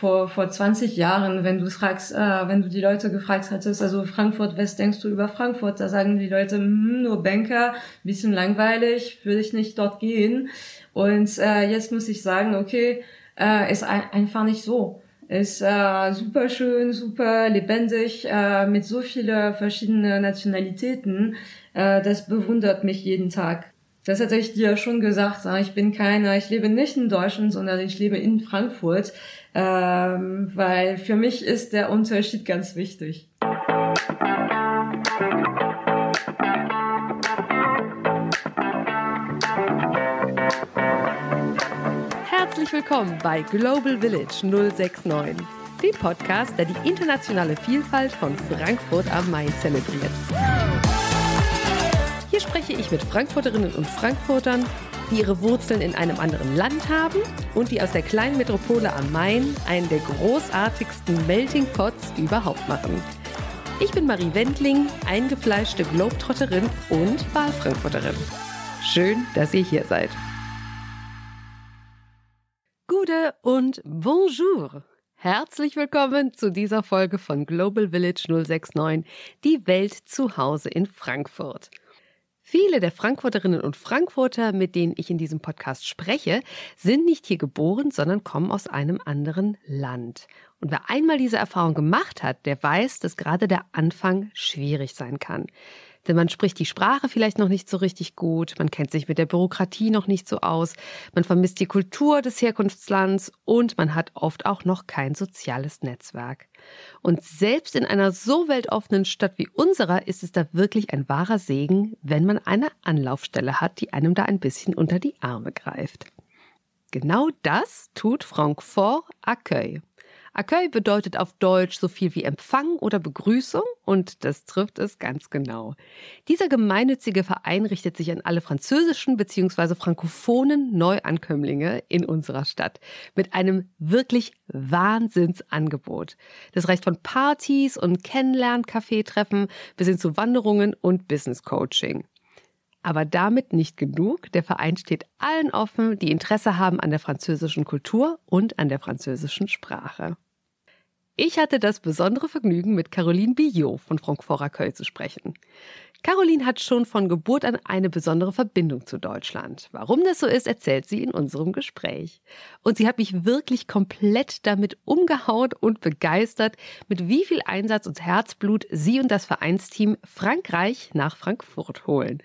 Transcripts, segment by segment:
vor, vor 20 Jahren, wenn du fragst, äh, wenn du die Leute gefragt hattest, also Frankfurt, was denkst du über Frankfurt? Da sagen die Leute, hm, nur Banker, bisschen langweilig, würde ich nicht dort gehen. Und äh, jetzt muss ich sagen, okay, äh, ist ein, einfach nicht so. Ist äh, super schön, super lebendig, äh, mit so viele verschiedene Nationalitäten. Äh, das bewundert mich jeden Tag. Das hatte ich dir schon gesagt. Ich bin keiner, ich lebe nicht in Deutschland, sondern ich lebe in Frankfurt, ähm, weil für mich ist der Unterschied ganz wichtig. Herzlich willkommen bei Global Village 069, dem Podcast, der die internationale Vielfalt von Frankfurt am Main zelebriert. Hier spreche ich mit Frankfurterinnen und Frankfurtern, die ihre Wurzeln in einem anderen Land haben und die aus der kleinen Metropole am Main einen der großartigsten Melting Pots überhaupt machen. Ich bin Marie Wendling, eingefleischte Globetrotterin und Wahlfrankfurterin. Schön, dass ihr hier seid. Gute und Bonjour! Herzlich willkommen zu dieser Folge von Global Village 069, die Welt zu Hause in Frankfurt. Viele der Frankfurterinnen und Frankfurter, mit denen ich in diesem Podcast spreche, sind nicht hier geboren, sondern kommen aus einem anderen Land. Und wer einmal diese Erfahrung gemacht hat, der weiß, dass gerade der Anfang schwierig sein kann. Denn man spricht die Sprache vielleicht noch nicht so richtig gut, man kennt sich mit der Bürokratie noch nicht so aus, man vermisst die Kultur des Herkunftslands und man hat oft auch noch kein soziales Netzwerk. Und selbst in einer so weltoffenen Stadt wie unserer ist es da wirklich ein wahrer Segen, wenn man eine Anlaufstelle hat, die einem da ein bisschen unter die Arme greift. Genau das tut Francfort Accueil. Accueil bedeutet auf Deutsch so viel wie Empfang oder Begrüßung und das trifft es ganz genau. Dieser gemeinnützige Verein richtet sich an alle französischen bzw. frankophonen Neuankömmlinge in unserer Stadt mit einem wirklich Wahnsinnsangebot. Das reicht von Partys und Kennenlern-Kaffeetreffen bis hin zu Wanderungen und Business Coaching. Aber damit nicht genug. Der Verein steht allen offen, die Interesse haben an der französischen Kultur und an der französischen Sprache. Ich hatte das besondere Vergnügen, mit Caroline Billot von Francfort Accueil zu sprechen. Caroline hat schon von Geburt an eine besondere Verbindung zu Deutschland. Warum das so ist, erzählt sie in unserem Gespräch. Und sie hat mich wirklich komplett damit umgehauen und begeistert, mit wie viel Einsatz und Herzblut sie und das Vereinsteam Frankreich nach Frankfurt holen.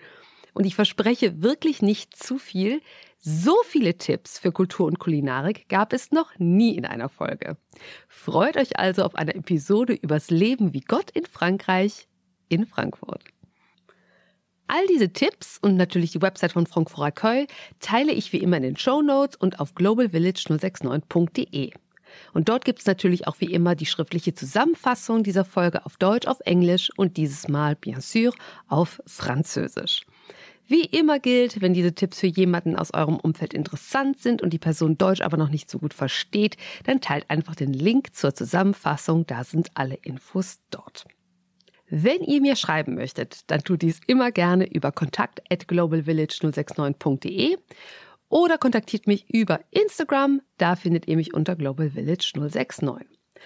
Und ich verspreche wirklich nicht zu viel. So viele Tipps für Kultur und Kulinarik gab es noch nie in einer Folge. Freut euch also auf eine Episode übers Leben wie Gott in Frankreich in Frankfurt. All diese Tipps und natürlich die Website von Frankfurt Accueil teile ich wie immer in den Show Notes und auf globalvillage069.de. Und dort gibt es natürlich auch wie immer die schriftliche Zusammenfassung dieser Folge auf Deutsch, auf Englisch und dieses Mal, bien sûr, auf Französisch. Wie immer gilt, wenn diese Tipps für jemanden aus eurem Umfeld interessant sind und die Person Deutsch aber noch nicht so gut versteht, dann teilt einfach den Link zur Zusammenfassung, da sind alle Infos dort. Wenn ihr mir schreiben möchtet, dann tut dies immer gerne über kontakt at globalvillage069.de oder kontaktiert mich über Instagram, da findet ihr mich unter globalvillage069.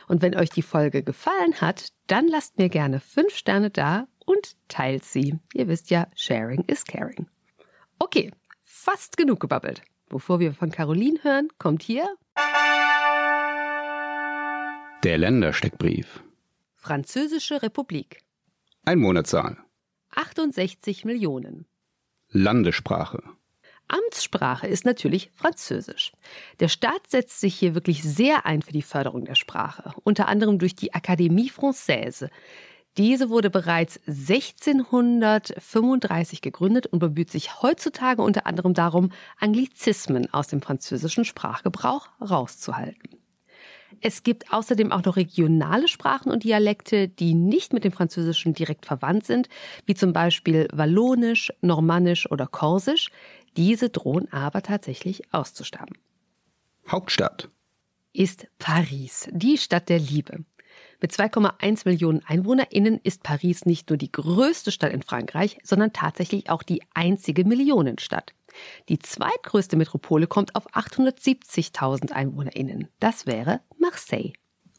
Und wenn euch die Folge gefallen hat, dann lasst mir gerne fünf Sterne da und teilt sie. Ihr wisst ja, sharing is caring. Okay, fast genug gebabbelt. Bevor wir von Caroline hören, kommt hier der Ländersteckbrief. Französische Republik. Einwohnerzahl. 68 Millionen. Landessprache. Amtssprache ist natürlich Französisch. Der Staat setzt sich hier wirklich sehr ein für die Förderung der Sprache, unter anderem durch die Académie Française. Diese wurde bereits 1635 gegründet und bemüht sich heutzutage unter anderem darum, Anglizismen aus dem französischen Sprachgebrauch rauszuhalten. Es gibt außerdem auch noch regionale Sprachen und Dialekte, die nicht mit dem Französischen direkt verwandt sind, wie zum Beispiel Wallonisch, Normannisch oder Korsisch. Diese drohen aber tatsächlich auszusterben. Hauptstadt ist Paris, die Stadt der Liebe. Mit 2,1 Millionen EinwohnerInnen ist Paris nicht nur die größte Stadt in Frankreich, sondern tatsächlich auch die einzige Millionenstadt. Die zweitgrößte Metropole kommt auf 870.000 EinwohnerInnen. Das wäre Marseille.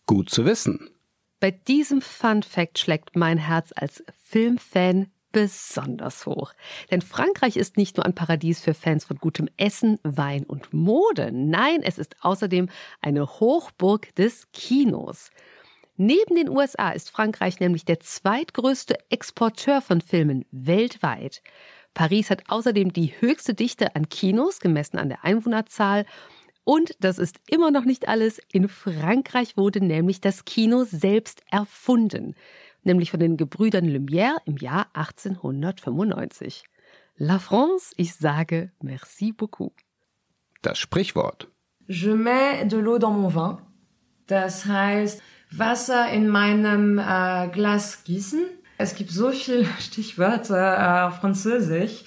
Gut zu wissen. Bei diesem Fun Fact schlägt mein Herz als Filmfan besonders hoch. Denn Frankreich ist nicht nur ein Paradies für Fans von gutem Essen, Wein und Mode. Nein, es ist außerdem eine Hochburg des Kinos. Neben den USA ist Frankreich nämlich der zweitgrößte Exporteur von Filmen weltweit. Paris hat außerdem die höchste Dichte an Kinos, gemessen an der Einwohnerzahl. Und das ist immer noch nicht alles. In Frankreich wurde nämlich das Kino selbst erfunden nämlich von den Gebrüdern Lumière im Jahr 1895. La France, ich sage merci beaucoup. Das Sprichwort. Je mets de l'eau dans mon vin. Das heißt, Wasser in meinem äh, Glas gießen. Es gibt so viele Stichwörter auf Französisch.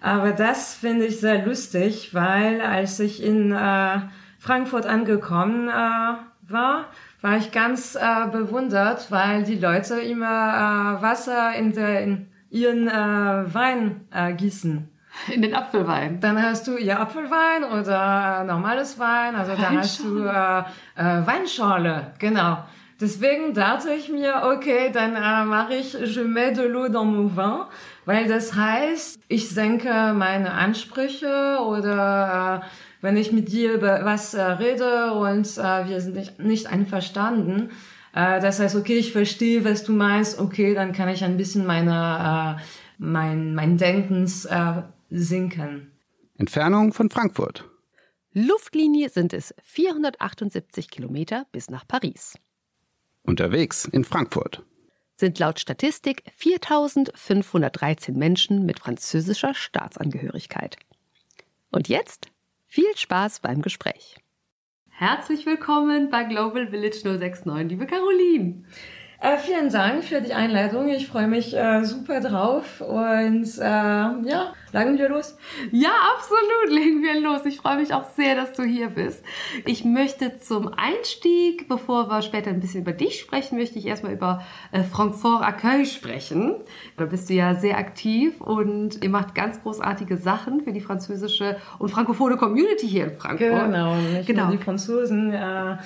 Aber das finde ich sehr lustig, weil als ich in äh, Frankfurt angekommen äh, war, war ich ganz äh, bewundert, weil die Leute immer äh, Wasser in, der, in ihren äh, Wein äh, gießen. In den Apfelwein. Dann hast du ja Apfelwein oder normales Wein, also da hast du äh, äh, Weinschorle, genau. Deswegen dachte ich mir, okay, dann äh, mache ich Je mets de l'eau dans mon vin, weil das heißt, ich senke meine Ansprüche oder äh, wenn ich mit dir über was äh, rede und äh, wir sind nicht, nicht einverstanden, äh, das heißt, okay, ich verstehe, was du meinst, okay, dann kann ich ein bisschen meine, äh, mein, mein Denkens äh, sinken. Entfernung von Frankfurt. Luftlinie sind es 478 Kilometer bis nach Paris. Unterwegs in Frankfurt sind laut Statistik 4513 Menschen mit französischer Staatsangehörigkeit. Und jetzt viel Spaß beim Gespräch. Herzlich willkommen bei Global Village 069, liebe Caroline. Äh, vielen Dank für die Einleitung. Ich freue mich äh, super drauf. Und äh, ja, legen wir los. Ja, absolut, legen wir los. Ich freue mich auch sehr, dass du hier bist. Ich möchte zum Einstieg, bevor wir später ein bisschen über dich sprechen, möchte ich erstmal über äh, Francfort Accueil sprechen. Da bist du ja sehr aktiv und ihr macht ganz großartige Sachen für die französische und frankophone Community hier in Frankfurt. Genau, nicht genau. die Franzosen. Äh,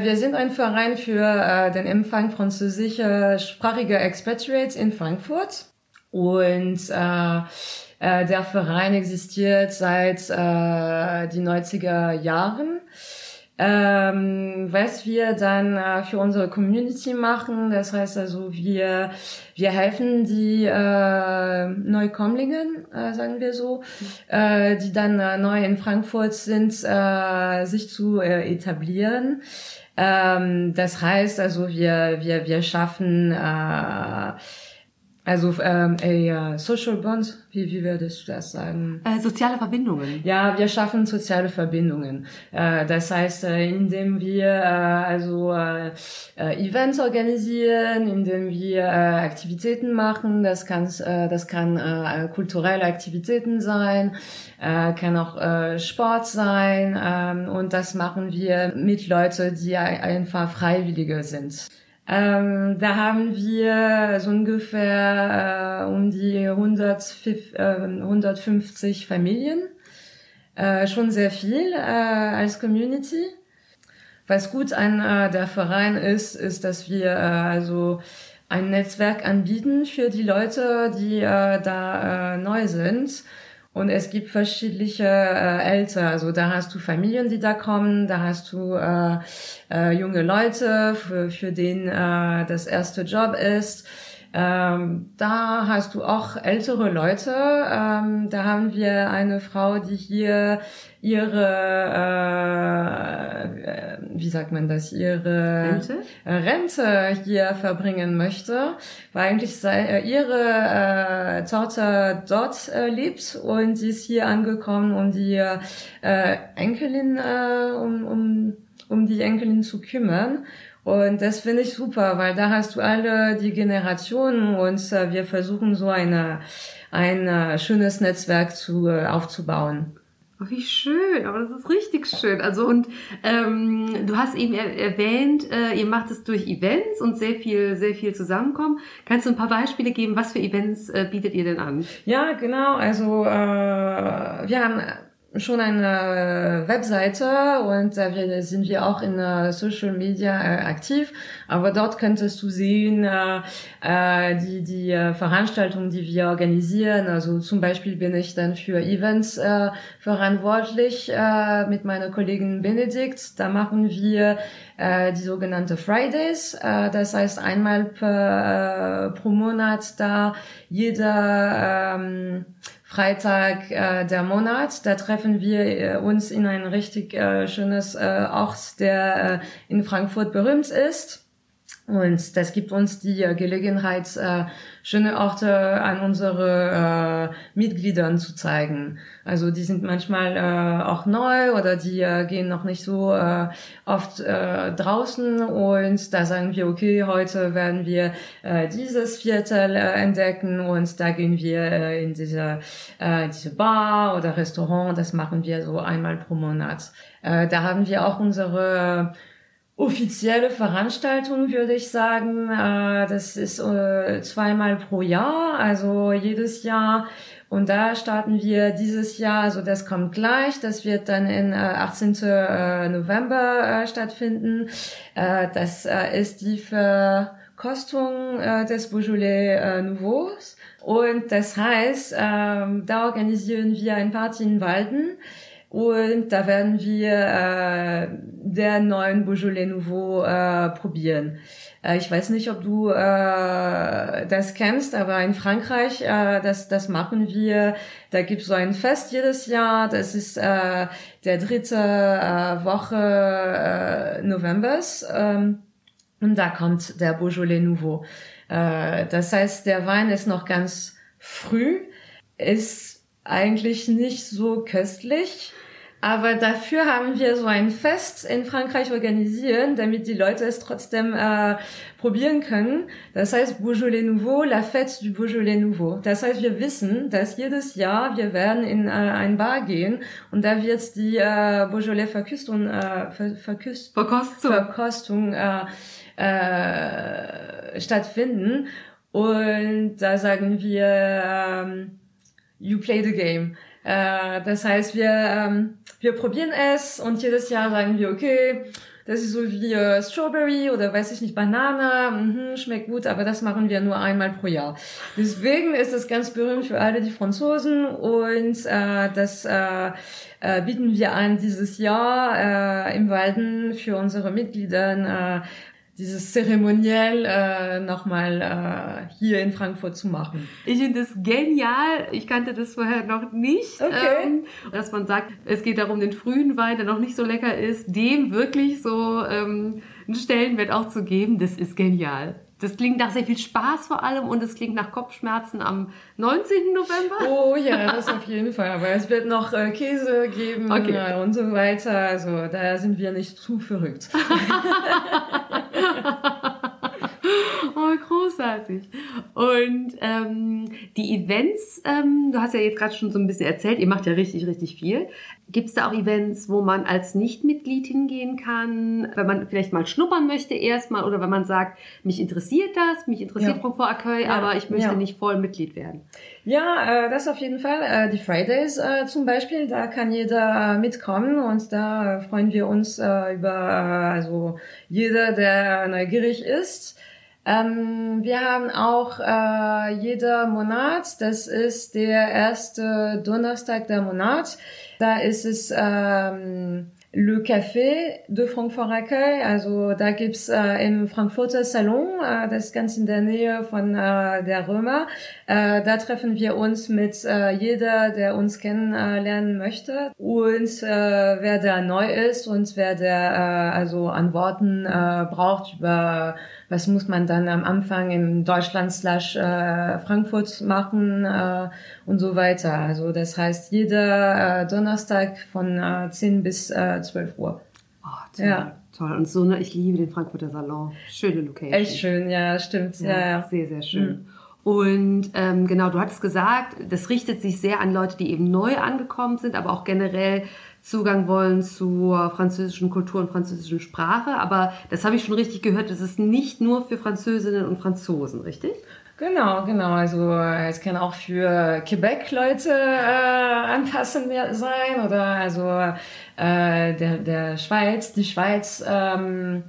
wir sind ein Verein für äh, den Empfang französischer französischsprachige Expatriates in Frankfurt. Und äh, äh, der Verein existiert seit äh, die 90er Jahren. Ähm, was wir dann äh, für unsere Community machen, das heißt also, wir, wir helfen die äh, Neukommlingen, äh, sagen wir so, äh, die dann äh, neu in Frankfurt sind, äh, sich zu äh, etablieren. Ähm, das heißt also, wir, wir, wir schaffen äh, also ähm, a Social Bond, wie, wie würdest du das sagen? Äh, soziale Verbindungen. Ja, wir schaffen soziale Verbindungen. Äh, das heißt, äh, indem wir äh, also äh, äh, Events organisieren, indem wir äh, Aktivitäten machen, das kann äh, das kann äh, kulturelle Aktivitäten sein, äh, kann auch äh, Sport sein äh, und das machen wir mit Leuten, die einfach Freiwillige sind. Ähm, da haben wir so ungefähr äh, um die 100, äh, 150 Familien. Äh, schon sehr viel äh, als Community. Was gut an äh, der Verein ist, ist, dass wir äh, also ein Netzwerk anbieten für die Leute, die da neu sind und es gibt verschiedene äh, Eltern. Also da hast du Familien, die da kommen, da hast du äh, äh, junge Leute, für, für den äh, das erste Job ist. Ähm, da hast du auch ältere Leute. Ähm, da haben wir eine Frau, die hier ihre, äh, wie sagt man das, ihre Rente, Rente hier verbringen möchte, weil eigentlich sei, äh, ihre äh, Tochter dort äh, lebt und sie ist hier angekommen, um die äh, Enkelin, äh, um, um, um die Enkelin zu kümmern. Und das finde ich super, weil da hast du alle die Generationen und äh, wir versuchen so eine, ein äh, schönes Netzwerk zu, äh, aufzubauen. Oh, wie schön, aber das ist richtig schön. Also und ähm, du hast eben er erwähnt, äh, ihr macht es durch Events und sehr viel, sehr viel zusammenkommen. Kannst du ein paar Beispiele geben? Was für Events äh, bietet ihr denn an? Ja, genau. Also äh, wir haben schon eine Webseite und da sind wir auch in äh, Social Media äh, aktiv. Aber dort könntest du sehen äh, die die Veranstaltungen, die wir organisieren. Also zum Beispiel bin ich dann für Events verantwortlich mit meiner Kollegin Benedikt. Da machen wir die sogenannte Fridays. Das heißt einmal pro Monat da jeder ähm, Freitag äh, der Monat. Da treffen wir äh, uns in ein richtig äh, schönes äh, Ort, der äh, in Frankfurt berühmt ist. Und das gibt uns die äh, Gelegenheit, äh, schöne Orte an unsere äh, Mitgliedern zu zeigen. Also die sind manchmal äh, auch neu oder die äh, gehen noch nicht so äh, oft äh, draußen und da sagen wir, okay, heute werden wir äh, dieses Viertel äh, entdecken und da gehen wir äh, in diese, äh, diese Bar oder Restaurant. Das machen wir so einmal pro Monat. Äh, da haben wir auch unsere offizielle Veranstaltung, würde ich sagen. Äh, das ist äh, zweimal pro Jahr, also jedes Jahr. Und da starten wir dieses Jahr, also das kommt gleich, das wird dann in 18. Äh, November stattfinden. Das ist die Verkostung des Beaujolais Nouveaux. Und das heißt, ähm, da organisieren wir ein Party in Walden. Und da werden wir äh, der neuen Beaujolais Nouveau äh, probieren. Äh, ich weiß nicht, ob du äh, das kennst, aber in Frankreich, äh, das, das machen wir. Da gibt es so ein Fest jedes Jahr. Das ist äh, der dritte äh, Woche äh, Novembers. Ähm, und da kommt der Beaujolais Nouveau. Äh, das heißt, der Wein ist noch ganz früh, ist eigentlich nicht so köstlich aber dafür haben wir so ein Fest in Frankreich organisieren, damit die Leute es trotzdem äh, probieren können. Das heißt Beaujolais Nouveau, la fête du Beaujolais Nouveau. Das heißt, wir wissen, dass jedes Jahr wir werden in äh, ein Bar gehen und da wird die äh, Beaujolais Verküstung, äh, Ver Verküst Verkostung, Verkostung äh, äh, stattfinden. Und da sagen wir, ähm, you play the game. Äh, das heißt, wir, ähm, wir probieren es und jedes Jahr sagen wir, okay, das ist so wie äh, Strawberry oder weiß ich nicht, Banane, mhm, schmeckt gut, aber das machen wir nur einmal pro Jahr. Deswegen ist es ganz berühmt für alle die Franzosen und äh, das äh, äh, bieten wir an dieses Jahr äh, im Walden für unsere Mitglieder. Dieses zeremoniell äh, nochmal äh, hier in Frankfurt zu machen. Ich finde das genial. Ich kannte das vorher noch nicht. Okay. Ähm, dass man sagt, es geht darum, den frühen Wein, der noch nicht so lecker ist, dem wirklich so ähm, einen Stellenwert auch zu geben. Das ist genial. Das klingt nach sehr viel Spaß vor allem und es klingt nach Kopfschmerzen am 19. November. Oh ja, das auf jeden Fall. Aber es wird noch äh, Käse geben okay. äh, und so weiter. Also da sind wir nicht zu verrückt. oh, großartig. Und ähm, die Events, ähm, du hast ja jetzt gerade schon so ein bisschen erzählt, ihr macht ja richtig, richtig viel. Gibt es da auch Events, wo man als Nichtmitglied hingehen kann, wenn man vielleicht mal schnuppern möchte erstmal oder wenn man sagt, mich interessiert das, mich interessiert ja. Frankfurt Accueil, ja. aber ich möchte ja. nicht voll Mitglied werden? Ja, äh, das auf jeden Fall. Äh, die Fridays äh, zum Beispiel, da kann jeder mitkommen und da freuen wir uns äh, über äh, also jeder, der neugierig ist. Ähm, wir haben auch äh, jeder Monat, das ist der erste Donnerstag der Monat, da ist es ähm, Le Café de Frankfurt Accueil, also da gibt's äh, im Frankfurter Salon, äh, das ist ganz in der Nähe von äh, der Römer. Äh, da treffen wir uns mit äh, jeder, der uns kennenlernen möchte und äh, wer da neu ist und wer der äh, also an Worten äh, braucht über was muss man dann am Anfang in Deutschland slash äh, Frankfurt machen äh, und so weiter. Also das heißt jeder Donnerstag von äh, 10 bis äh, 12 Uhr. Oh, toll. Ja. Toll. Und so, ne, ich liebe den Frankfurter Salon. Schöne Location. Echt schön, ja, stimmt. Ja, ja. Sehr, sehr schön. Mhm. Und ähm, genau, du hattest gesagt, das richtet sich sehr an Leute, die eben neu angekommen sind, aber auch generell Zugang wollen zur französischen Kultur und französischen Sprache. Aber das habe ich schon richtig gehört, das ist nicht nur für Französinnen und Franzosen, richtig? Genau, genau. Also es kann auch für Quebec-Leute äh, anpassend sein oder also äh, der, der Schweiz, die Schweiz. Ähm,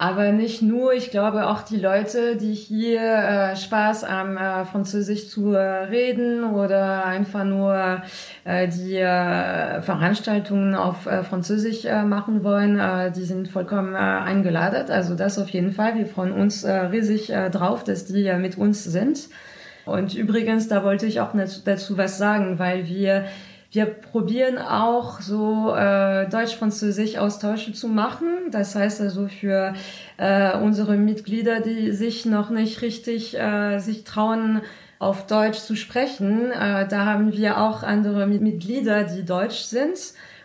aber nicht nur, ich glaube auch die Leute, die hier äh, Spaß am äh, Französisch zu äh, reden oder einfach nur äh, die äh, Veranstaltungen auf Französisch äh, machen wollen, die sind vollkommen eingeladen. Also das auf jeden Fall. Wir freuen uns riesig drauf, dass die mit uns sind. Und übrigens, da wollte ich auch dazu was sagen, weil wir wir probieren auch so äh, Deutsch-Französisch Austausche zu machen. Das heißt also für äh, unsere Mitglieder, die sich noch nicht richtig äh, sich trauen, auf Deutsch zu sprechen, äh, da haben wir auch andere Mitglieder, die deutsch sind.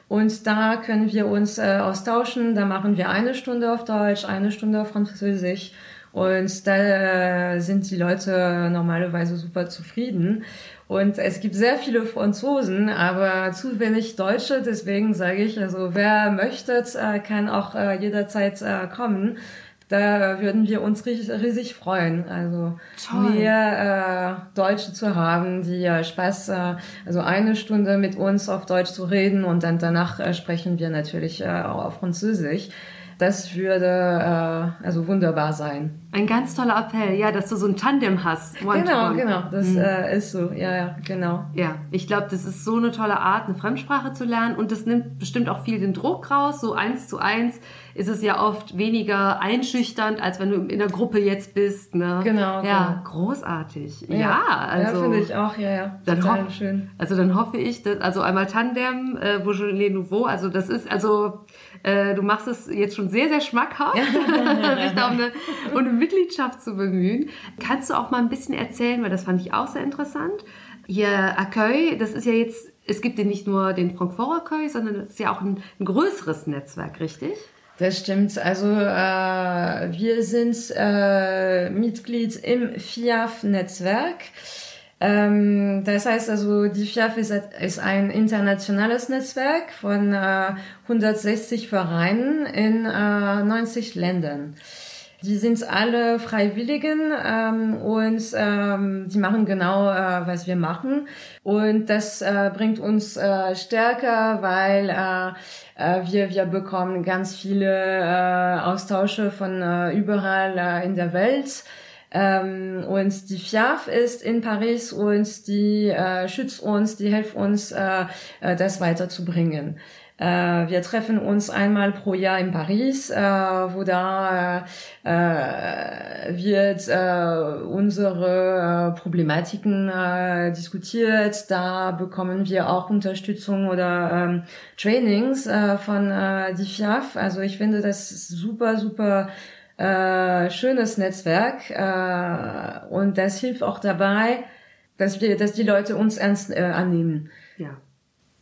Und da können wir uns äh, austauschen. Da machen wir eine Stunde auf Deutsch, eine Stunde auf Französisch. Und da äh, sind die Leute normalerweise super zufrieden. Und es gibt sehr viele Franzosen, aber zu wenig Deutsche. Deswegen sage ich, also wer möchte, äh, kann auch äh, jederzeit äh, kommen. Da würden wir uns riesig freuen. Also Toll. mehr äh, Deutsche zu haben, die ja Spaß, äh, also eine Stunde mit uns auf Deutsch zu reden und dann danach äh, sprechen wir natürlich äh, auch auf Französisch. Das würde äh, also wunderbar sein. Ein ganz toller Appell, ja, dass du so ein Tandem hast. One genau, genau, das mhm. äh, ist so, ja, ja, genau. Ja, ich glaube, das ist so eine tolle Art, eine Fremdsprache zu lernen und das nimmt bestimmt auch viel den Druck raus. So eins zu eins ist es ja oft weniger einschüchternd, als wenn du in der Gruppe jetzt bist. Ne? Genau. Ja, genau. großartig. Ja, ja also. Ja, finde ich auch, ja, ja. Dann Total schön. Also dann hoffe ich, dass, also einmal Tandem, äh, Beaujolais Nouveau, also das ist, also äh, du machst es jetzt schon sehr, sehr schmackhaft, sich da um eine, um eine Mitgliedschaft zu bemühen. Kannst du auch mal ein bisschen erzählen, weil das fand ich auch sehr interessant. Hier Accueil, das ist ja jetzt, es gibt ja nicht nur den Frankfurt Accueil, sondern es ist ja auch ein, ein größeres Netzwerk, richtig? Das stimmt. Also äh, wir sind äh, Mitglied im FIAF-Netzwerk. Ähm, das heißt also, die FIAF ist, ist ein internationales Netzwerk von äh, 160 Vereinen in äh, 90 Ländern. Die sind alle Freiwilligen ähm, und ähm, die machen genau, äh, was wir machen. Und das äh, bringt uns äh, stärker, weil äh, äh, wir, wir bekommen ganz viele äh, Austausche von äh, überall äh, in der Welt. Ähm, und die FIAF ist in Paris und die äh, schützt uns, die hilft uns, äh, äh, das weiterzubringen. Äh, wir treffen uns einmal pro Jahr in Paris, äh, wo da äh, äh wird äh, unsere Problematiken diskutiert. Da bekommen wir auch Unterstützung oder ähm, Trainings von äh, die FIAF. Also ich finde das super, super äh, schönes Netzwerk äh, und das hilft auch dabei, dass wir, dass die Leute uns ernst äh, annehmen. Ja.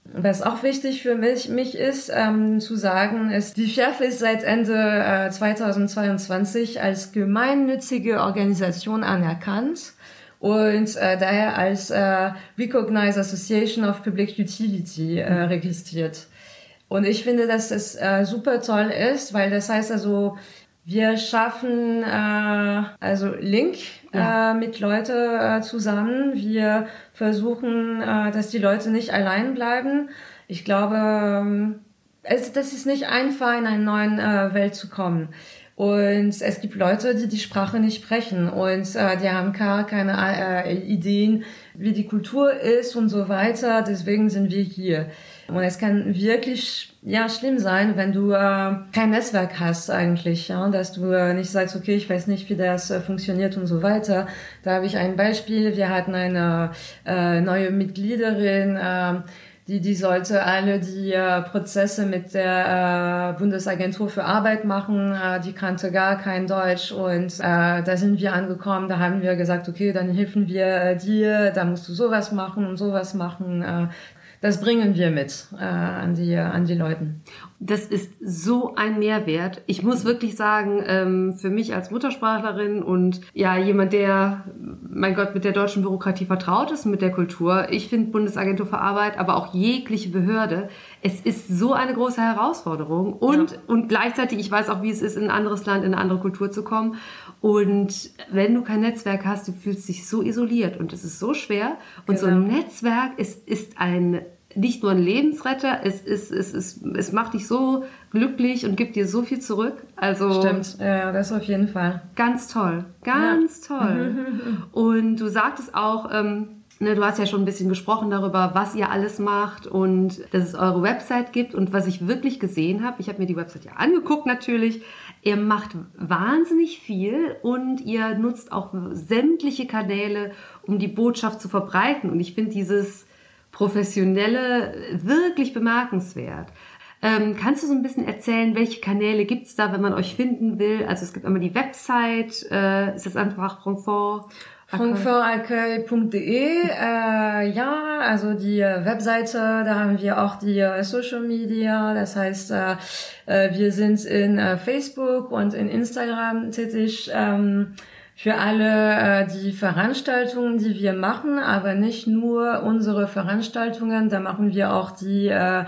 Was auch wichtig für mich, mich ist, ähm, zu sagen, ist, die FIAF ist seit Ende äh, 2022 als gemeinnützige Organisation anerkannt und äh, daher als äh, Recognized Association of Public Utility äh, registriert. Und ich finde, dass das äh, super toll ist, weil das heißt also, wir schaffen äh, also Link ja. äh, mit Leute äh, zusammen. Wir versuchen, äh, dass die Leute nicht allein bleiben. Ich glaube, ähm, es, das ist nicht einfach, in eine neue äh, Welt zu kommen. Und es gibt Leute, die die Sprache nicht sprechen und äh, die haben gar keine äh, Ideen, wie die Kultur ist und so weiter. Deswegen sind wir hier. Und es kann wirklich ja schlimm sein, wenn du äh, kein Netzwerk hast eigentlich, ja, dass du äh, nicht sagst, okay, ich weiß nicht, wie das äh, funktioniert und so weiter. Da habe ich ein Beispiel. Wir hatten eine äh, neue Mitgliederin. Äh, die, die sollte alle die äh, Prozesse mit der äh, Bundesagentur für Arbeit machen. Äh, die kannte gar kein Deutsch und äh, da sind wir angekommen. Da haben wir gesagt, okay, dann helfen wir äh, dir. Da musst du sowas machen und sowas machen. Das bringen wir mit äh, an die an die Leuten. Das ist so ein Mehrwert. Ich muss wirklich sagen, ähm, für mich als Muttersprachlerin und ja, jemand, der, mein Gott, mit der deutschen Bürokratie vertraut ist, mit der Kultur, ich finde Bundesagentur für Arbeit, aber auch jegliche Behörde, es ist so eine große Herausforderung und, ja. und gleichzeitig, ich weiß auch, wie es ist, in ein anderes Land, in eine andere Kultur zu kommen. Und wenn du kein Netzwerk hast, du fühlst dich so isoliert und es ist so schwer. Und genau. so ein genau. Netzwerk ist, ist ein nicht nur ein Lebensretter, es, ist, es, ist, es macht dich so glücklich und gibt dir so viel zurück. Also Stimmt, ja, das auf jeden Fall. Ganz toll, ganz ja. toll. und du sagtest auch, ähm, ne, du hast ja schon ein bisschen gesprochen darüber, was ihr alles macht und dass es eure Website gibt. Und was ich wirklich gesehen habe, ich habe mir die Website ja angeguckt natürlich, ihr macht wahnsinnig viel und ihr nutzt auch sämtliche Kanäle, um die Botschaft zu verbreiten. Und ich finde dieses Professionelle wirklich bemerkenswert. Ähm, kannst du so ein bisschen erzählen, welche Kanäle gibt's da, wenn man euch finden will? Also es gibt einmal die Website, äh, ist das einfach Francfort? Francfortaccueil.de, äh, ja, also die äh, Webseite, da haben wir auch die äh, Social Media, das heißt, äh, äh wir sind in Facebook und in Instagram tätig. Ähm, für alle äh, die Veranstaltungen, die wir machen, aber nicht nur unsere Veranstaltungen, da machen wir auch die äh,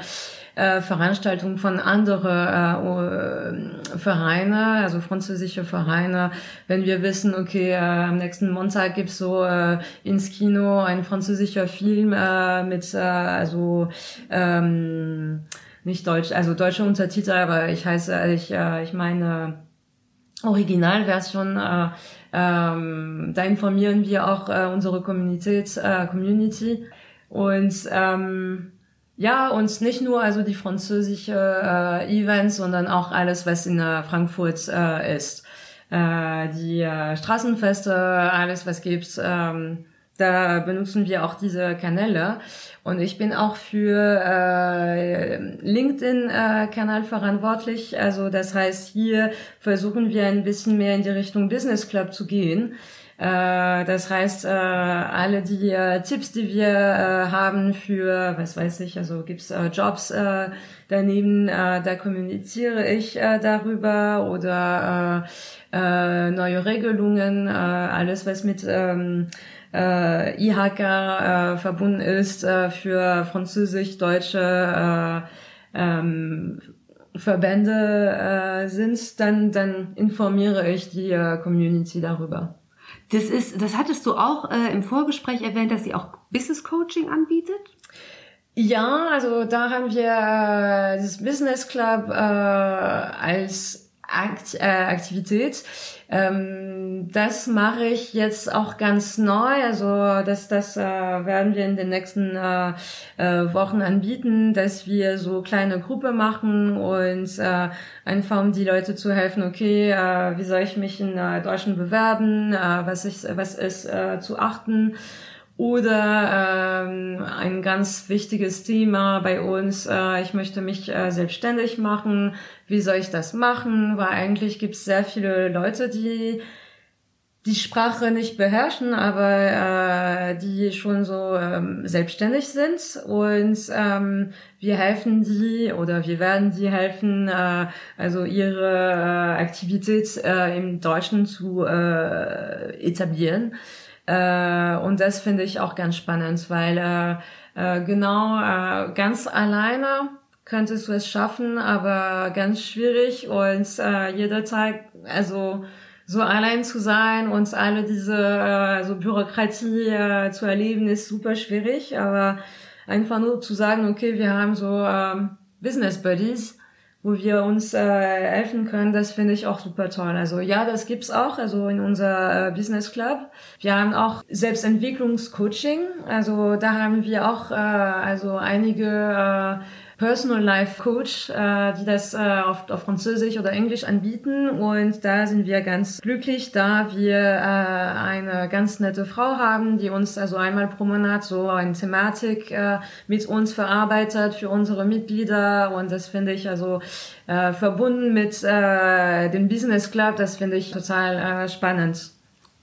äh, Veranstaltungen von anderen äh, Vereine, also französische Vereine. Wenn wir wissen, okay, äh, am nächsten Montag gibt's so äh, ins Kino ein französischer Film äh, mit äh, also ähm, nicht deutsch, also deutsche Untertitel, aber ich heiße, ich, äh, ich meine Originalversion äh, ähm, da informieren wir auch äh, unsere Communität, äh, Community und ähm, ja, und nicht nur also die französische äh, Events, sondern auch alles, was in äh, Frankfurt äh, ist. Äh, die äh, Straßenfeste, alles, was gibt's. Ähm, da benutzen wir auch diese Kanäle. Und ich bin auch für äh, LinkedIn-Kanal äh, verantwortlich. Also das heißt, hier versuchen wir ein bisschen mehr in die Richtung Business Club zu gehen. Äh, das heißt, äh, alle die äh, Tipps, die wir äh, haben für, was weiß ich, also gibt's äh, Jobs äh, daneben, äh, da kommuniziere ich äh, darüber oder äh, äh, neue Regelungen, äh, alles was mit ähm, äh, IHK äh, verbunden ist äh, für französisch-deutsche äh, ähm, Verbände äh, sind, dann, dann informiere ich die äh, Community darüber. Das ist, das hattest du auch äh, im Vorgespräch erwähnt, dass sie auch Business Coaching anbietet? Ja, also da haben wir äh, das Business Club äh, als Akt, äh, Aktivität. Ähm, das mache ich jetzt auch ganz neu. Also das, das äh, werden wir in den nächsten äh, äh, Wochen anbieten, dass wir so kleine Gruppe machen und äh, einfach um die Leute zu helfen. Okay, äh, wie soll ich mich in äh, Deutschland bewerben? Äh, was ist was ist äh, zu achten? Oder ähm, ein ganz wichtiges Thema bei uns, äh, ich möchte mich äh, selbstständig machen. Wie soll ich das machen? Weil eigentlich gibt es sehr viele Leute, die die Sprache nicht beherrschen, aber äh, die schon so ähm, selbstständig sind und ähm, wir helfen die oder wir werden die helfen, äh, also ihre äh, Aktivität äh, im Deutschen zu äh, etablieren. Äh, und das finde ich auch ganz spannend, weil äh, äh, genau äh, ganz alleine könntest du es schaffen, aber ganz schwierig und äh, jeder also so allein zu sein und alle diese äh, so Bürokratie äh, zu erleben, ist super schwierig. Aber einfach nur zu sagen, okay, wir haben so ähm, Business Buddies, wo wir uns äh, helfen können, das finde ich auch super toll. Also ja, das gibt's auch, also in unser äh, Business Club. Wir haben auch Selbstentwicklungscoaching, also da haben wir auch äh, also einige äh, Personal Life Coach, äh, die das äh, auf, auf Französisch oder Englisch anbieten. Und da sind wir ganz glücklich, da wir äh, eine ganz nette Frau haben, die uns also einmal pro Monat so eine Thematik äh, mit uns verarbeitet für unsere Mitglieder. Und das finde ich also äh, verbunden mit äh, dem Business Club, das finde ich total äh, spannend.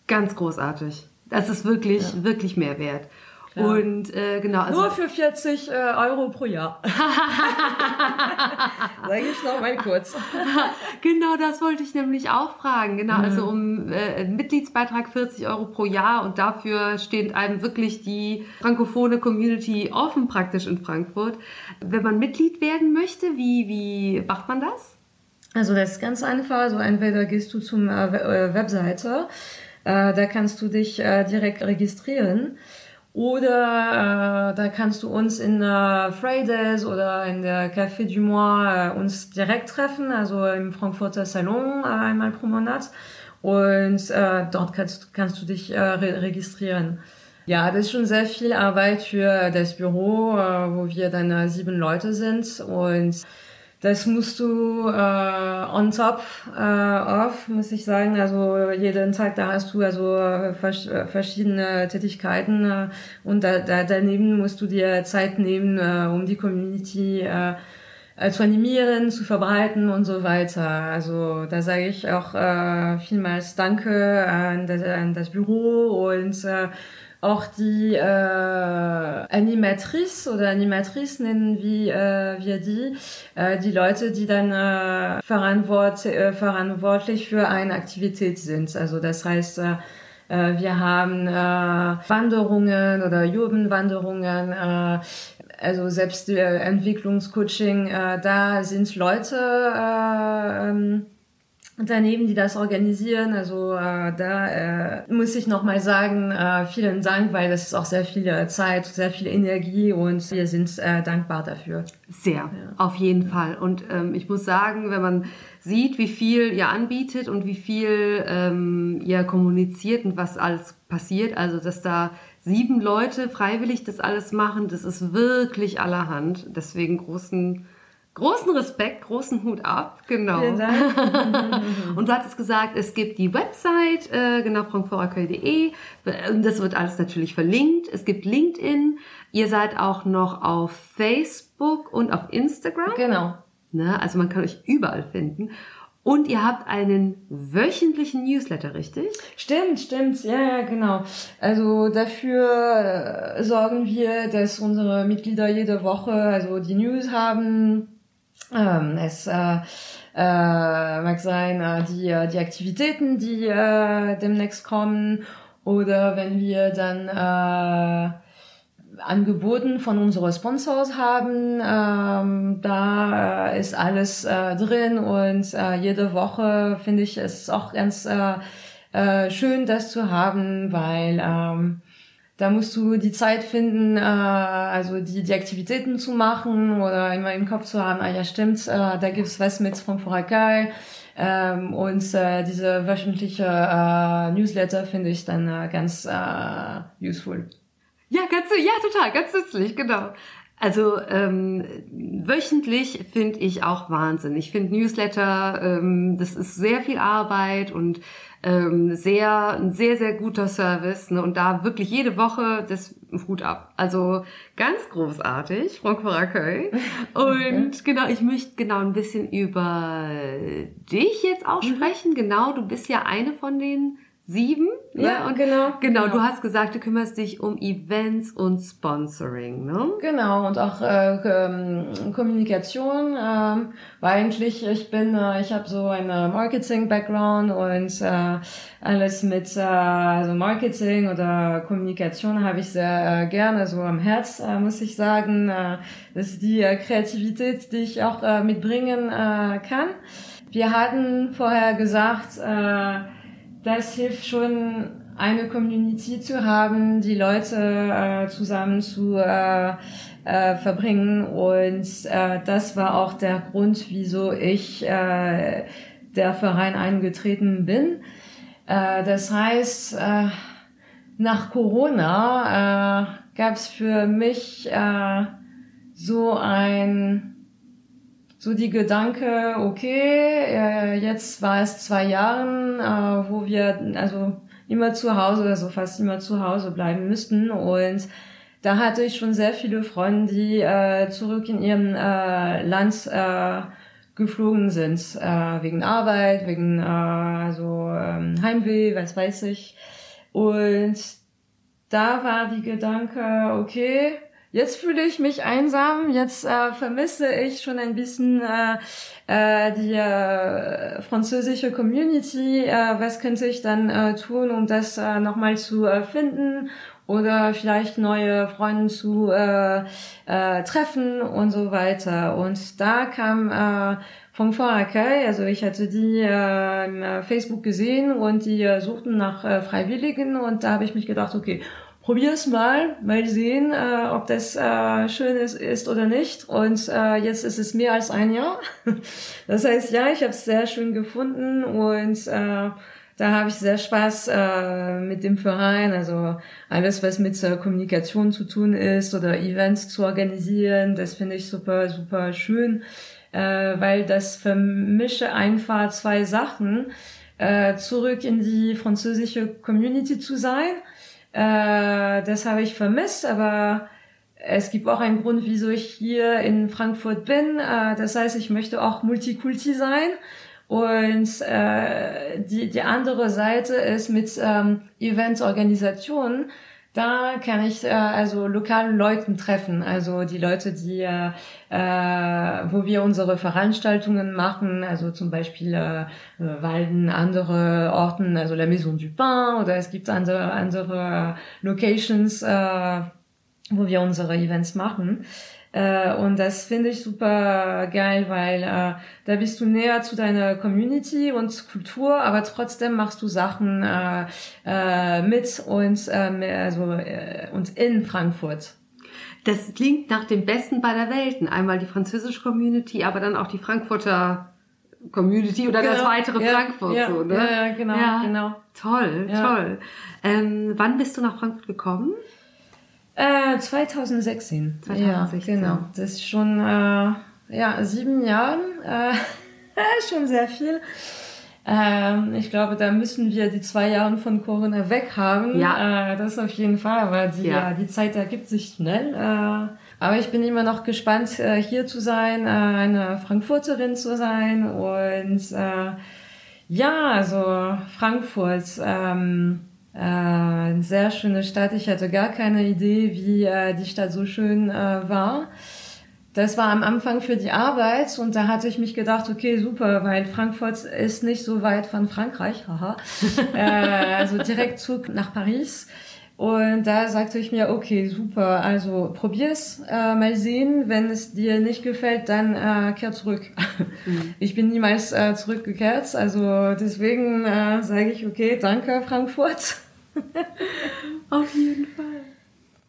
Ganz großartig. Das ist wirklich, ja. wirklich Mehrwert. Klar. Und äh, genau, also Nur für 40 äh, Euro pro Jahr. Sag ich noch mal kurz. genau das wollte ich nämlich auch fragen. Genau, also um äh, Mitgliedsbeitrag 40 Euro pro Jahr und dafür steht einem wirklich die frankophone Community offen praktisch in Frankfurt. Wenn man Mitglied werden möchte, wie, wie macht man das? Also das ist ganz einfach. Also entweder gehst du zum äh, äh, Webseite, äh, da kannst du dich äh, direkt registrieren. Oder äh, da kannst du uns in äh, Fridays oder in der Café du Mois äh, uns direkt treffen, also im Frankfurter Salon äh, einmal pro Monat. Und äh, dort kannst, kannst du dich äh, re registrieren. Ja, das ist schon sehr viel Arbeit für das Büro, äh, wo wir dann äh, sieben Leute sind. Und das musst du äh, on top äh, of, muss ich sagen. Also jeden Tag, da hast du also äh, vers äh, verschiedene Tätigkeiten äh, und da, da, daneben musst du dir Zeit nehmen, äh, um die Community äh, äh, zu animieren, zu verbreiten und so weiter. Also da sage ich auch äh, vielmals Danke an das, an das Büro und äh, auch die äh, Animatrice oder Animatrice nennen wir, äh, wir die, äh, die Leute, die dann äh, verantwort äh, verantwortlich für eine Aktivität sind. Also das heißt, äh, äh, wir haben äh, Wanderungen oder Jugendwanderungen, äh, also selbst äh, Entwicklungscoaching, äh, da sind Leute äh, ähm, Unternehmen, die das organisieren. Also äh, da äh, muss ich nochmal sagen, äh, vielen Dank, weil das ist auch sehr viel äh, Zeit, sehr viel Energie und wir sind äh, dankbar dafür. Sehr, auf jeden Fall. Und ähm, ich muss sagen, wenn man sieht, wie viel ihr anbietet und wie viel ähm, ihr kommuniziert und was alles passiert, also dass da sieben Leute freiwillig das alles machen, das ist wirklich allerhand. Deswegen großen Großen Respekt, großen Hut ab, genau. Vielen Dank. Und du hattest gesagt, es gibt die Website, äh, genau, frankfurterköln.de. Das wird alles natürlich verlinkt. Es gibt LinkedIn. Ihr seid auch noch auf Facebook und auf Instagram. Genau. Ne? Also man kann euch überall finden. Und ihr habt einen wöchentlichen Newsletter, richtig? Stimmt, stimmt, ja, ja, genau. Also dafür äh, sorgen wir, dass unsere Mitglieder jede Woche also die News haben. Ähm, es äh, äh, mag sein, äh, die, äh, die Aktivitäten, die äh, demnächst kommen. Oder wenn wir dann äh, Angeboten von unseren Sponsors haben. Ähm, da äh, ist alles äh, drin und äh, jede Woche finde ich es auch ganz äh, äh, schön, das zu haben, weil ähm, da musst du die Zeit finden, äh, also die, die Aktivitäten zu machen oder immer im Kopf zu haben, ah ja stimmt, äh, da gibt's was mit Frankfurt Geil. Ähm, und äh, diese wöchentliche äh, Newsletter finde ich dann äh, ganz äh, useful. Ja, ganz, ja, total, ganz nützlich, genau. Also ähm, wöchentlich finde ich auch Wahnsinn. Ich finde Newsletter, ähm, das ist sehr viel Arbeit und ähm, sehr ein sehr sehr guter Service ne? und da wirklich jede Woche das Hut ab. Also ganz großartig, Frank Köln. Und genau, ich möchte genau ein bisschen über dich jetzt auch sprechen. Genau, du bist ja eine von den sieben. Ja, ne? und genau, Genau, genau. du hast gesagt, du kümmerst dich um Events und Sponsoring, ne? Genau, und auch äh, ähm, Kommunikation, ähm, weil eigentlich ich bin, äh, ich habe so eine Marketing-Background und äh, alles mit äh, also Marketing oder Kommunikation habe ich sehr äh, gerne so am Herz, äh, muss ich sagen. Äh, das ist die äh, Kreativität, die ich auch äh, mitbringen äh, kann. Wir hatten vorher gesagt, äh, das hilft schon, eine Community zu haben, die Leute äh, zusammen zu äh, äh, verbringen. Und äh, das war auch der Grund, wieso ich äh, der Verein eingetreten bin. Äh, das heißt, äh, nach Corona äh, gab es für mich äh, so ein so die Gedanke, okay, äh, jetzt war es zwei Jahren, äh, wo wir also immer zu Hause, also fast immer zu Hause bleiben müssten und da hatte ich schon sehr viele Freunde, die äh, zurück in ihrem äh, Land äh, geflogen sind, äh, wegen Arbeit, wegen äh, also ähm, Heimweh, was weiß ich. Und da war die Gedanke, okay, jetzt fühle ich mich einsam, jetzt äh, vermisse ich schon ein bisschen äh, äh, die äh, französische Community. Äh, was könnte ich dann äh, tun, um das äh, nochmal zu äh, finden oder vielleicht neue Freunde zu äh, äh, treffen und so weiter. Und da kam äh, von Vorakai, also ich hatte die äh, im Facebook gesehen und die äh, suchten nach äh, Freiwilligen und da habe ich mich gedacht, okay, probier's mal, mal sehen, äh, ob das äh, schön ist, ist oder nicht. Und äh, jetzt ist es mehr als ein Jahr. Das heißt, ja, ich habe es sehr schön gefunden und äh, da habe ich sehr Spaß äh, mit dem Verein. Also alles, was mit äh, Kommunikation zu tun ist oder Events zu organisieren, das finde ich super, super schön, äh, weil das vermische einfach zwei Sachen. Äh, zurück in die französische Community zu sein äh, das habe ich vermisst, aber es gibt auch einen Grund, wieso ich hier in Frankfurt bin. Äh, das heißt, ich möchte auch Multikulti sein. Und äh, die, die andere Seite ist mit ähm, Eventsorganisationen da kann ich äh, also lokalen Leuten treffen, also die Leute, die äh, äh, wo wir unsere Veranstaltungen machen, also zum Beispiel äh, Walden, andere Orten, also la Maison du Pain oder es gibt andere andere Locations, äh, wo wir unsere Events machen. Äh, und das finde ich super geil, weil äh, da bist du näher zu deiner Community und Kultur, aber trotzdem machst du Sachen äh, äh, mit und äh, also äh, und in Frankfurt. Das klingt nach dem Besten bei der Welten. Einmal die französische Community, aber dann auch die Frankfurter Community oder genau. das weitere ja, Frankfurt ja, so, ne? Ja, ja genau, ja. genau. Toll, toll. Ähm, wann bist du nach Frankfurt gekommen? Äh, 2016. 2016. Ja, genau. Das ist schon äh, ja, sieben Jahren. Äh, schon sehr viel. Ähm, ich glaube, da müssen wir die zwei Jahre von Corona weg haben. Ja. Äh, das auf jeden Fall, aber die, ja. ja die Zeit ergibt sich schnell. Äh, aber ich bin immer noch gespannt, äh, hier zu sein, äh, eine Frankfurterin zu sein. Und äh, ja, also Frankfurt. Ähm, äh, eine sehr schöne Stadt. Ich hatte gar keine Idee, wie äh, die Stadt so schön äh, war. Das war am Anfang für die Arbeit und da hatte ich mich gedacht, okay, super, weil Frankfurt ist nicht so weit von Frankreich, haha. äh, also direkt Zug nach Paris. Und da sagte ich mir, okay, super, also probier's, äh, mal sehen, wenn es dir nicht gefällt, dann äh, kehr zurück. Mhm. Ich bin niemals äh, zurückgekehrt, also deswegen äh, sage ich, okay, danke Frankfurt. Auf jeden Fall.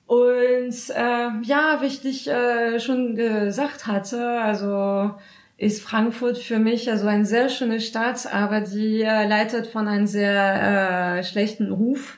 Und äh, ja, wie ich dich äh, schon gesagt hatte, also ist Frankfurt für mich also eine sehr schöne Stadt, aber die äh, leitet von einem sehr äh, schlechten Ruf.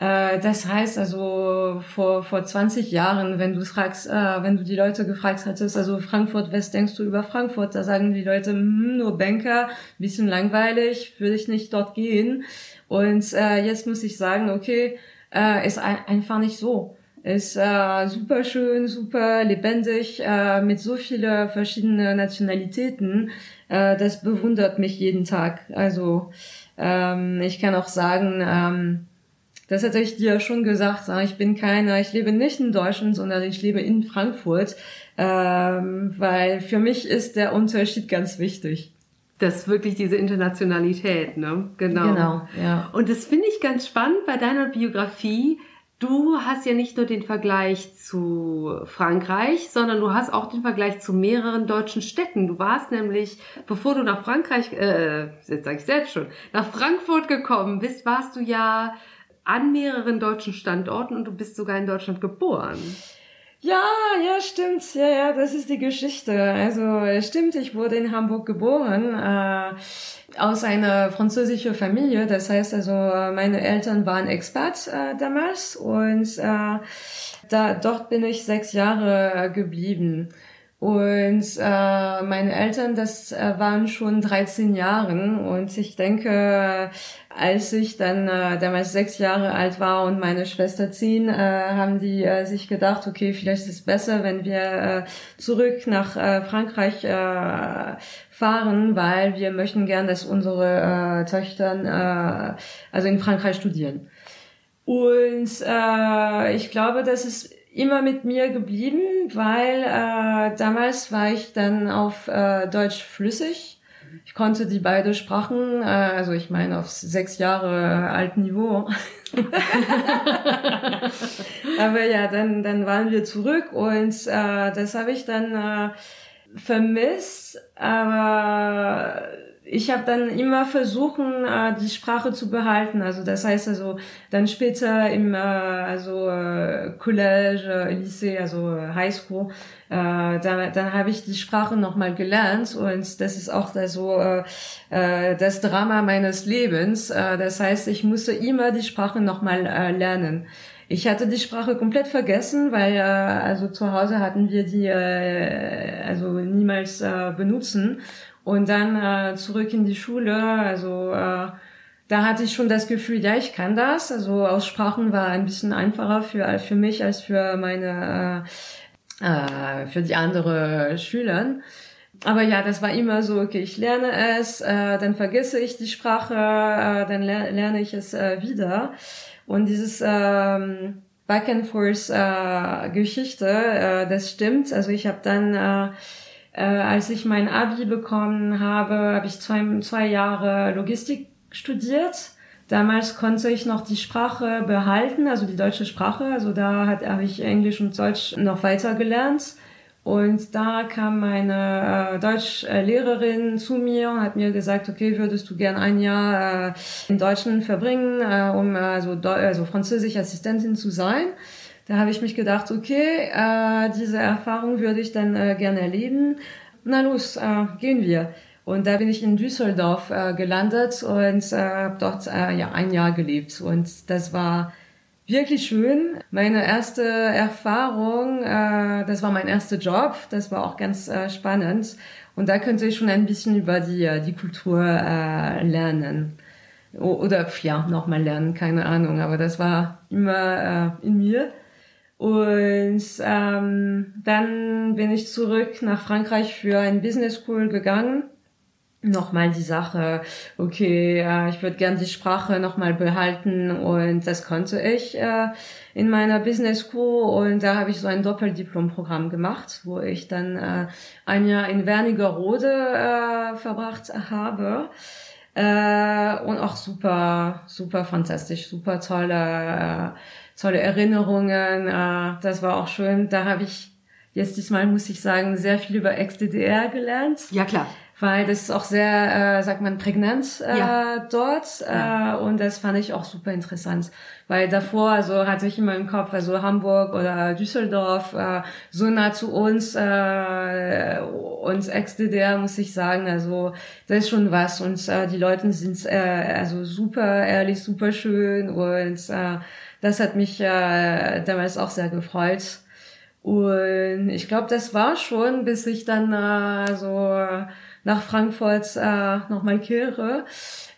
Äh, das heißt also vor vor 20 Jahren, wenn du fragst, äh, wenn du die Leute gefragt hattest, also Frankfurt, was denkst du über Frankfurt? Da sagen die Leute, hm, nur Banker, bisschen langweilig, würde ich nicht dort gehen. Und äh, jetzt muss ich sagen, okay, äh, ist ein, einfach nicht so. Ist äh, super schön, super lebendig, äh, mit so viele verschiedene Nationalitäten. Äh, das bewundert mich jeden Tag. Also ähm, ich kann auch sagen, ähm, das hatte ich dir schon gesagt, ich bin keiner, ich lebe nicht in Deutschland, sondern ich lebe in Frankfurt, ähm, weil für mich ist der Unterschied ganz wichtig. Das ist wirklich diese Internationalität, ne? Genau. Genau, ja. Und das finde ich ganz spannend bei deiner Biografie. Du hast ja nicht nur den Vergleich zu Frankreich, sondern du hast auch den Vergleich zu mehreren deutschen Städten. Du warst nämlich, bevor du nach Frankreich, äh, jetzt sage ich selbst schon, nach Frankfurt gekommen bist, warst du ja an mehreren deutschen Standorten und du bist sogar in Deutschland geboren. Ja, ja, stimmt. Ja, ja, das ist die Geschichte. Also stimmt, ich wurde in Hamburg geboren, äh, aus einer französischen Familie. Das heißt also, meine Eltern waren Expat äh, damals und äh, da dort bin ich sechs Jahre geblieben. Und äh, meine Eltern, das äh, waren schon 13 Jahren. Und ich denke, als ich dann äh, damals sechs Jahre alt war und meine Schwester zehn, äh, haben die äh, sich gedacht, okay, vielleicht ist es besser, wenn wir äh, zurück nach äh, Frankreich äh, fahren, weil wir möchten gern, dass unsere äh, Töchter äh, also in Frankreich studieren. Und äh, ich glaube, das ist immer mit mir geblieben, weil äh, damals war ich dann auf äh, Deutsch flüssig. Ich konnte die beiden Sprachen, äh, also ich meine auf sechs Jahre alten Niveau. Aber ja, dann, dann waren wir zurück und äh, das habe ich dann äh, vermisst. Aber ich habe dann immer versuchen, äh, die Sprache zu behalten. Also das heißt also dann später im äh, also äh, College, äh, Lycée, also äh, High School, äh, dann, dann habe ich die Sprache nochmal gelernt und das ist auch also äh, äh, das Drama meines Lebens. Äh, das heißt, ich musste immer die Sprache nochmal äh, lernen. Ich hatte die Sprache komplett vergessen, weil äh, also zu Hause hatten wir die äh, also niemals äh, benutzen und dann äh, zurück in die Schule, also äh, da hatte ich schon das Gefühl, ja, ich kann das. Also Aussprachen war ein bisschen einfacher für, für mich als für meine, äh, äh, für die anderen Schüler. Aber ja, das war immer so, okay, ich lerne es, äh, dann vergesse ich die Sprache, äh, dann ler lerne ich es äh, wieder. Und dieses ähm, Back and Forth äh, Geschichte, äh, das stimmt. Also ich habe dann äh, äh, als ich mein Abi bekommen habe, habe ich zwei, zwei Jahre Logistik studiert. Damals konnte ich noch die Sprache behalten, also die deutsche Sprache. Also da habe ich Englisch und Deutsch noch weiter gelernt. Und da kam meine äh, Deutschlehrerin zu mir und hat mir gesagt, okay, würdest du gern ein Jahr äh, in Deutschland verbringen, äh, um also, also französische Assistentin zu sein? Da habe ich mich gedacht, okay, äh, diese Erfahrung würde ich dann äh, gerne erleben. Na los, äh, gehen wir. Und da bin ich in Düsseldorf äh, gelandet und äh, dort äh, ja ein Jahr gelebt. Und das war wirklich schön. Meine erste Erfahrung, äh, das war mein erster Job. Das war auch ganz äh, spannend. Und da könnte ich schon ein bisschen über die, äh, die Kultur äh, lernen. O oder ja, nochmal lernen, keine Ahnung. Aber das war immer äh, in mir. Und ähm, dann bin ich zurück nach Frankreich für ein Business School gegangen. Nochmal die Sache, okay, äh, ich würde gern die Sprache nochmal behalten und das konnte ich äh, in meiner Business School und da habe ich so ein Doppeldiplomprogramm gemacht, wo ich dann äh, ein Jahr in Wernigerode äh, verbracht habe. Äh, und auch super, super fantastisch, super tolle äh, tolle Erinnerungen. Äh, das war auch schön. Da habe ich jetzt diesmal, muss ich sagen, sehr viel über Ex-DDR gelernt. Ja, klar. Weil das ist auch sehr, äh, sagt man, prägnant äh, ja. dort. Äh, ja. Und das fand ich auch super interessant. Weil davor, also hatte ich immer im Kopf, also Hamburg oder Düsseldorf, äh, so nah zu uns, äh, uns Ex-DDR, muss ich sagen. Also das ist schon was. Und äh, die Leute sind äh, also super ehrlich, super schön und äh, das hat mich äh, damals auch sehr gefreut. Und ich glaube, das war schon, bis ich dann äh, so nach Frankfurt äh, nochmal kehre.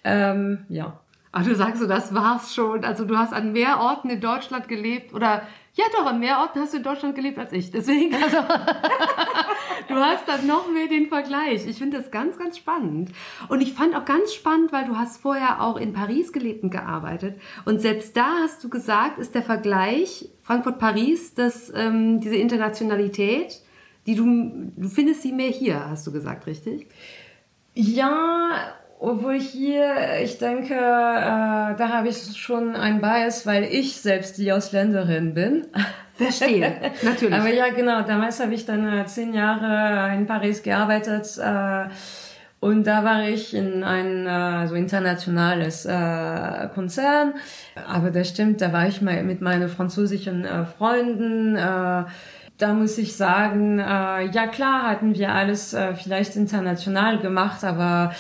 Ähm, ja. Ach, du sagst so, das war's schon. Also du hast an mehr Orten in Deutschland gelebt oder ja, doch, an mehr Orten hast du in Deutschland gelebt als ich. Deswegen, also, du hast dann noch mehr den Vergleich. Ich finde das ganz, ganz spannend. Und ich fand auch ganz spannend, weil du hast vorher auch in Paris gelebt und gearbeitet. Und selbst da hast du gesagt, ist der Vergleich Frankfurt-Paris, ähm, diese Internationalität, die du, du findest sie mehr hier, hast du gesagt, richtig? Ja, obwohl hier, ich denke, äh, da habe ich schon ein Bias, weil ich selbst die Ausländerin bin. Verstehe, natürlich. Aber ja, genau, damals habe ich dann äh, zehn Jahre in Paris gearbeitet äh, und da war ich in ein äh, so internationales äh, Konzern. Aber das stimmt, da war ich mal mit meinen französischen äh, Freunden. Äh, da muss ich sagen, äh, ja klar hatten wir alles äh, vielleicht international gemacht, aber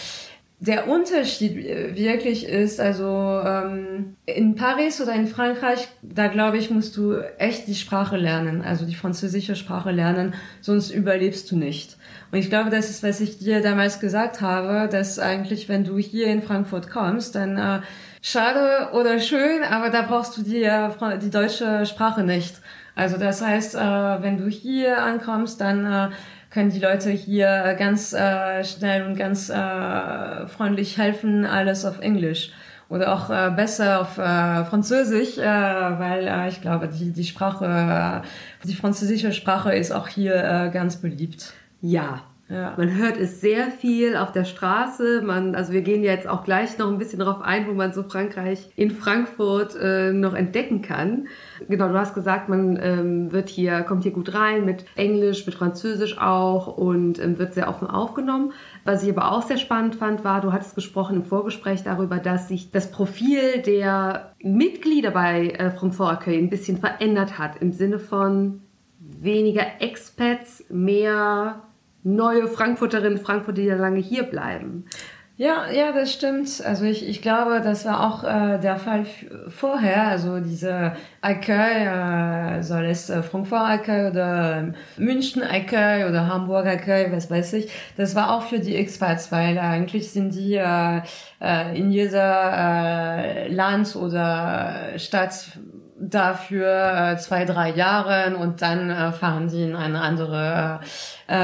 der Unterschied äh, wirklich ist, also ähm, in Paris oder in Frankreich, da glaube ich, musst du echt die Sprache lernen, also die französische Sprache lernen, sonst überlebst du nicht. Und ich glaube, das ist, was ich dir damals gesagt habe, dass eigentlich, wenn du hier in Frankfurt kommst, dann äh, schade oder schön, aber da brauchst du die, äh, die deutsche Sprache nicht. Also das heißt, äh, wenn du hier ankommst, dann äh, können die Leute hier äh, ganz äh, schnell und ganz äh, freundlich helfen, alles auf Englisch. oder auch äh, besser auf äh, Französisch, äh, weil äh, ich glaube, die, die Sprache, äh, die französische Sprache ist auch hier äh, ganz beliebt. Ja, ja. Man hört es sehr viel auf der Straße. Man, also wir gehen jetzt auch gleich noch ein bisschen darauf ein, wo man so Frankreich in Frankfurt äh, noch entdecken kann. Genau, du hast gesagt, man ähm, wird hier, kommt hier gut rein mit Englisch, mit Französisch auch und ähm, wird sehr offen aufgenommen. Was ich aber auch sehr spannend fand, war, du hattest gesprochen im Vorgespräch darüber, dass sich das Profil der Mitglieder bei äh, Francfort Accueil ein bisschen verändert hat im Sinne von weniger Expats, mehr neue Frankfurterinnen, Frankfurter, die da lange hier bleiben. Ja, ja, das stimmt. Also ich, ich glaube, das war auch äh, der Fall vorher. Also diese Accueil, äh, soll es äh, Frankfurt Accueil oder ähm, München Accueil oder Hamburg Accueil, was weiß ich. Das war auch für die Expats, weil eigentlich sind die äh, äh, in jeder äh, Land oder Stadt dafür äh, zwei, drei Jahre und dann äh, fahren die in eine andere äh,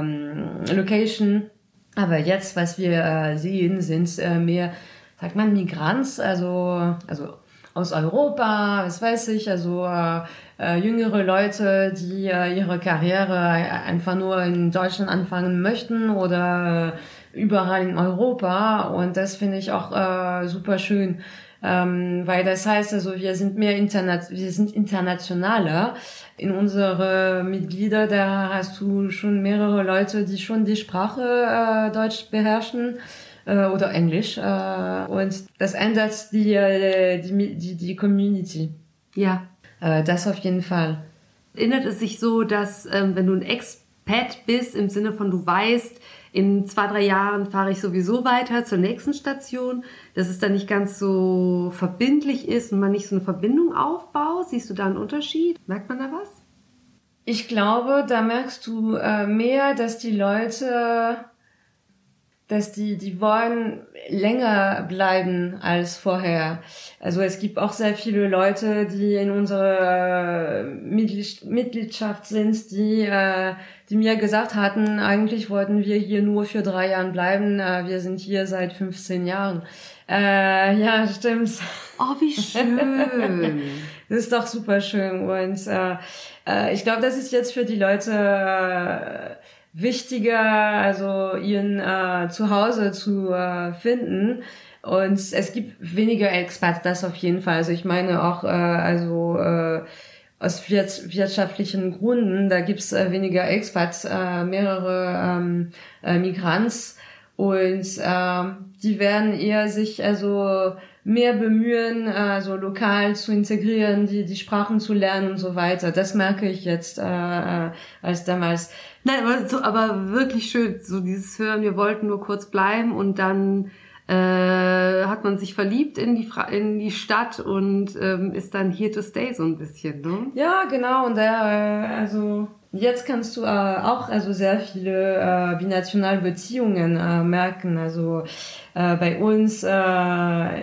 ähm, Location. Aber jetzt, was wir äh, sehen, sind äh, mehr, sagt man, Migrants, also, also aus Europa, was weiß ich, also äh, äh, jüngere Leute, die äh, ihre Karriere einfach nur in Deutschland anfangen möchten oder äh, überall in Europa. Und das finde ich auch äh, super schön ähm, weil das heißt also, wir sind mehr interna wir sind internationaler. In unsere Mitglieder, da hast du schon mehrere Leute, die schon die Sprache äh, Deutsch beherrschen äh, oder Englisch äh, und das ändert die, äh, die, die, die Community. Ja. Äh, das auf jeden Fall. Erinnert es sich so, dass ähm, wenn du ein Expat bist, im Sinne von du weißt, in zwei, drei Jahren fahre ich sowieso weiter zur nächsten Station, dass es dann nicht ganz so verbindlich ist und man nicht so eine Verbindung aufbaut. Siehst du da einen Unterschied? Merkt man da was? Ich glaube, da merkst du äh, mehr, dass die Leute dass die, die wollen länger bleiben als vorher. Also es gibt auch sehr viele Leute, die in unserer Mitgliedschaft sind, die, äh, die mir gesagt hatten, eigentlich wollten wir hier nur für drei Jahren bleiben. Äh, wir sind hier seit 15 Jahren. Äh, ja, stimmt. Oh, wie schön. das ist doch super schön. Und äh, äh, ich glaube, das ist jetzt für die Leute äh, wichtiger, also ihren äh, Zuhause zu äh, finden. Und es gibt weniger Expats, das auf jeden Fall. Also ich meine auch, äh, also äh, aus wirtschaftlichen Gründen, da gibt's äh, weniger Expats, äh, mehrere ähm, äh, Migrants und äh, die werden eher sich also mehr bemühen, äh, so lokal zu integrieren, die, die Sprachen zu lernen und so weiter. Das merke ich jetzt äh, äh, als damals. Nein, aber, so, aber wirklich schön, so dieses Hören, wir wollten nur kurz bleiben und dann äh, hat man sich verliebt in die Fra in die Stadt und ähm, ist dann here to stay so ein bisschen, ne? Ja, genau. Und der, äh, also Jetzt kannst du äh, auch also sehr viele äh, binationale Beziehungen äh, merken. Also äh, bei uns äh,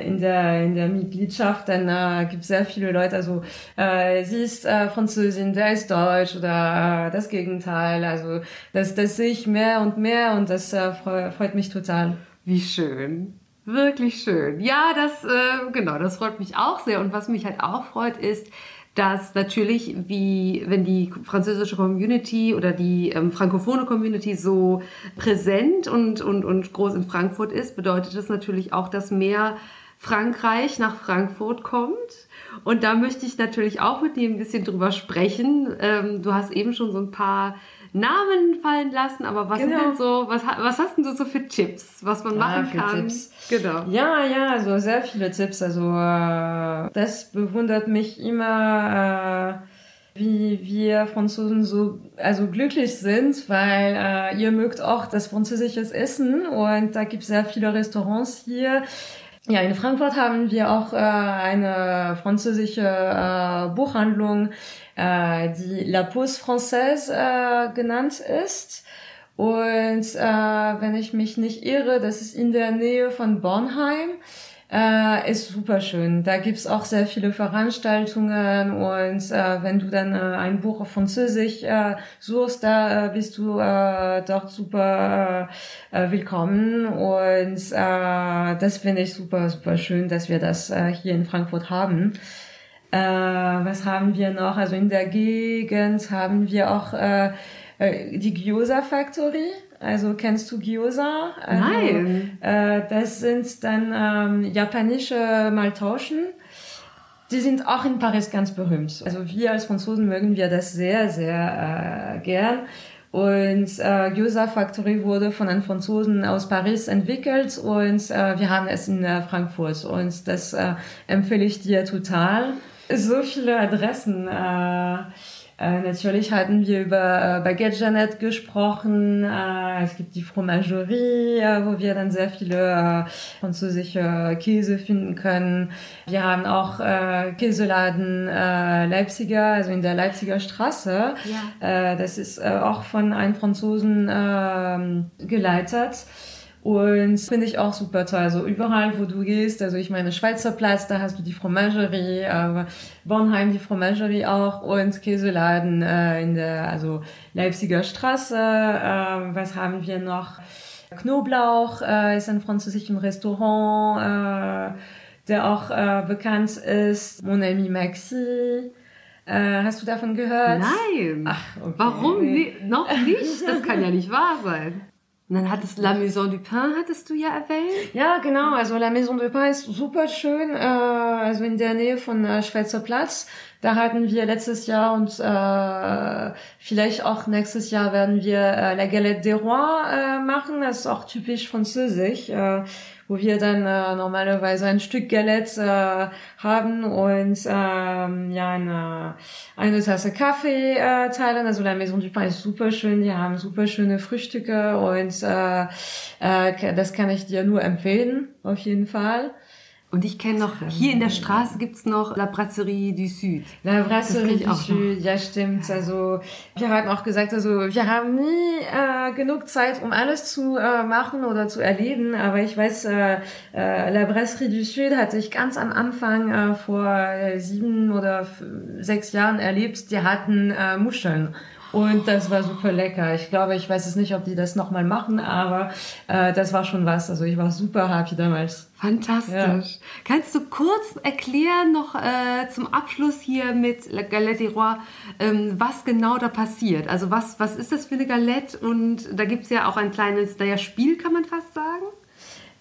in der in der Mitgliedschaft, dann äh, gibt sehr viele Leute. Also äh, sie ist äh, Französin, der ist Deutsch oder äh, das Gegenteil. Also das das sehe ich mehr und mehr und das äh, freut mich total. Wie schön. Wirklich schön. Ja, das äh, genau, das freut mich auch sehr. Und was mich halt auch freut, ist, dass natürlich, wie wenn die französische Community oder die ähm, frankophone Community so präsent und, und, und groß in Frankfurt ist, bedeutet das natürlich auch, dass mehr Frankreich nach Frankfurt kommt. Und da möchte ich natürlich auch mit dir ein bisschen drüber sprechen. Ähm, du hast eben schon so ein paar Namen fallen lassen, aber was genau. sind denn so, was, was hast denn du so für Tipps, was man machen ah, kann? Tipps. Genau. Ja, ja, also sehr viele Tipps. Also äh, das bewundert mich immer. Äh, wie wir Franzosen so also glücklich sind, weil äh, ihr mögt auch das französische Essen und da gibt es sehr viele Restaurants hier. Ja, in Frankfurt haben wir auch äh, eine französische äh, Buchhandlung, äh, die La Pause Française äh, genannt ist. Und äh, wenn ich mich nicht irre, das ist in der Nähe von Bornheim. äh, ist super schön. Da gibt's auch sehr viele Veranstaltungen und äh, wenn du dann äh, ein Buch auf Französisch äh, suchst, da äh, bist du äh, dort super willkommen und das finde ich super, super schön, dass wir das hier in Frankfurt haben. Äh, was haben wir noch? Also in der Gegend haben wir auch äh, äh die Gyoza Factory. Also kennst du Gyoza? Also, Nein. Äh, das sind dann ähm, japanische Maltauschen. Die sind auch in Paris ganz berühmt. Also wir als Franzosen mögen wir das sehr, sehr äh, gern. Und äh, Gyoza Factory wurde von einem Franzosen aus Paris entwickelt und äh, wir haben es in äh, Frankfurt und das äh, empfehle ich dir total. So viele Adressen. Äh, äh, natürlich hatten wir über äh, Baguette Jeannette gesprochen. Äh, es gibt die Fromagerie, äh, wo wir dann sehr viele französische Käse finden können. Wir haben auch Käseladen Leipziger, also in der Leipziger Straße. Ja. Das ist auch von einem Franzosen äh, geleitet. Und finde ich auch super toll. Also überall, wo du gehst, also ich meine Schweizer Platz, da hast du die Fromagerie, aber Bornheim die Fromagerie auch und Käseladen äh, in der also Leipziger Straße. Äh, was haben wir noch? Knoblauch äh, ist ein französisches Restaurant, äh, der auch äh, bekannt ist. Mon ami Maxi. Äh, hast du davon gehört? Nein. Ach, okay. Warum nee, noch nicht? Das kann ja nicht wahr sein. Und dann hattest La Maison du Pain, hattest du ja erwähnt. Ja, genau. Also La Maison du Pain ist super schön. Äh, also in der Nähe von äh, Schweizer Platz. Da hatten wir letztes Jahr und äh, vielleicht auch nächstes Jahr werden wir äh, La Galette des Rois äh, machen. Das ist auch typisch französisch. Äh, wo wir dann äh, normalerweise ein Stück Galette äh, haben und ähm, ja eine, eine Tasse Kaffee äh, teilen. Also la Maison du Pain ist super schön, die haben super schöne Frühstücke und äh, äh, das kann ich dir nur empfehlen, auf jeden Fall. Und ich kenne noch, hier in der Straße gibt's noch La Brasserie du Sud. La Brasserie du Sud, ja stimmt. Also wir hatten auch gesagt, also wir haben nie äh, genug Zeit, um alles zu äh, machen oder zu erleben. Aber ich weiß, äh, äh, La Brasserie du Sud hatte ich ganz am Anfang äh, vor äh, sieben oder sechs Jahren erlebt. Die hatten äh, Muscheln. Und das war super lecker. Ich glaube, ich weiß es nicht, ob die das nochmal machen, aber äh, das war schon was. Also ich war super happy damals. Fantastisch. Ja. Kannst du kurz erklären, noch äh, zum Abschluss hier mit La Galette des Rois, ähm, was genau da passiert? Also was, was ist das für eine Galette? Und da gibt es ja auch ein kleines, naja, Spiel, kann man fast sagen.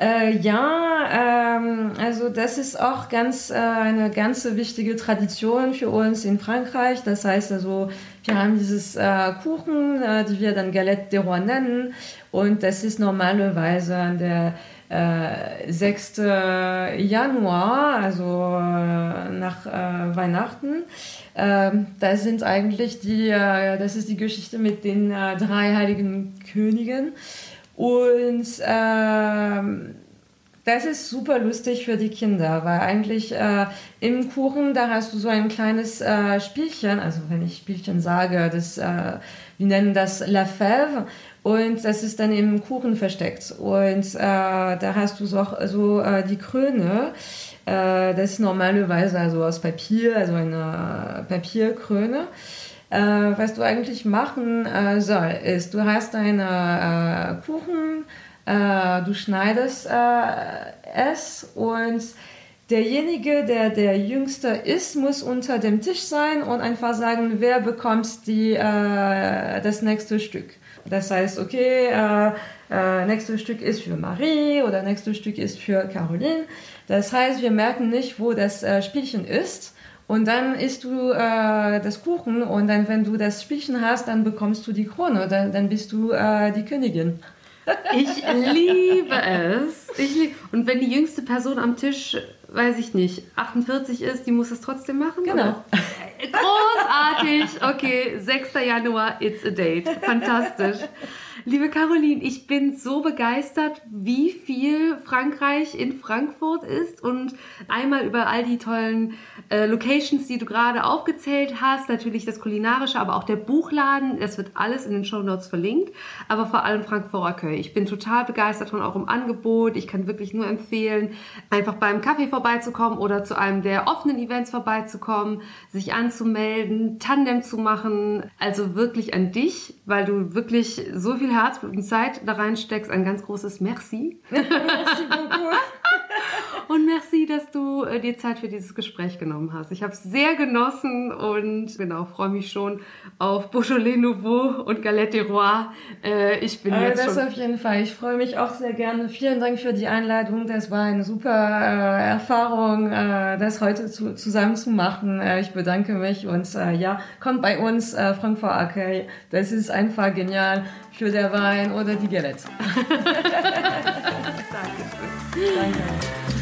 Äh, ja, ähm, also das ist auch ganz äh, eine ganz wichtige Tradition für uns in Frankreich. Das heißt also, wir haben dieses äh, Kuchen, äh, die wir dann Galette des Rois nennen, und das ist normalerweise an der äh, 6. Januar, also äh, nach äh, Weihnachten. Ähm, das sind eigentlich die, äh, das ist die Geschichte mit den äh, drei heiligen Königen. Und ähm, das ist super lustig für die Kinder, weil eigentlich äh, im Kuchen, da hast du so ein kleines äh, Spielchen, also wenn ich Spielchen sage, das, äh, wir nennen das La Fève und das ist dann im Kuchen versteckt. Und äh, da hast du so, so äh, die Krone, äh, das ist normalerweise also aus Papier, also eine Papierkrone. Was du eigentlich machen soll, ist, du hast einen Kuchen, äh, du schneidest äh, es und derjenige, der der Jüngste ist, muss unter dem Tisch sein und einfach sagen, wer bekommt die, äh, das nächste Stück. Das heißt, okay, äh, nächstes Stück ist für Marie oder nächstes Stück ist für Caroline. Das heißt, wir merken nicht, wo das Spielchen ist und dann isst du äh, das Kuchen und dann, wenn du das Spielchen hast, dann bekommst du die Krone, dann, dann bist du äh, die Königin. Ich liebe es. Ich lieb und wenn die jüngste Person am Tisch, weiß ich nicht, 48 ist, die muss das trotzdem machen? Genau. Oder? Großartig. Okay, 6. Januar, it's a date. Fantastisch. Liebe Caroline, ich bin so begeistert, wie viel Frankreich in Frankfurt ist und einmal über all die tollen äh, Locations, die du gerade aufgezählt hast, natürlich das kulinarische, aber auch der Buchladen, das wird alles in den Show Notes verlinkt, aber vor allem Frankfurt Accueil. Ich bin total begeistert von eurem Angebot. Ich kann wirklich nur empfehlen, einfach beim Kaffee vorbeizukommen oder zu einem der offenen Events vorbeizukommen, sich anzumelden, Tandem zu machen. Also wirklich an dich, weil du wirklich so viel Herzblut und Zeit da reinsteckst. Ein ganz großes Merci. Merci beaucoup. Und merci, dass du äh, dir Zeit für dieses Gespräch genommen hast. Ich habe es sehr genossen und genau, freue mich schon auf Beaujolais Nouveau und Galette des Rois. Äh, ich bin äh, jetzt das schon... auf jeden Fall. Ich freue mich auch sehr gerne. Vielen Dank für die Einladung. Das war eine super äh, Erfahrung, äh, das heute zu, zusammen zu machen. Äh, ich bedanke mich und äh, ja, kommt bei uns äh, Frankfurt Accueil. Das ist einfach genial für der Wein oder die Galette. Dankeschön. Danke.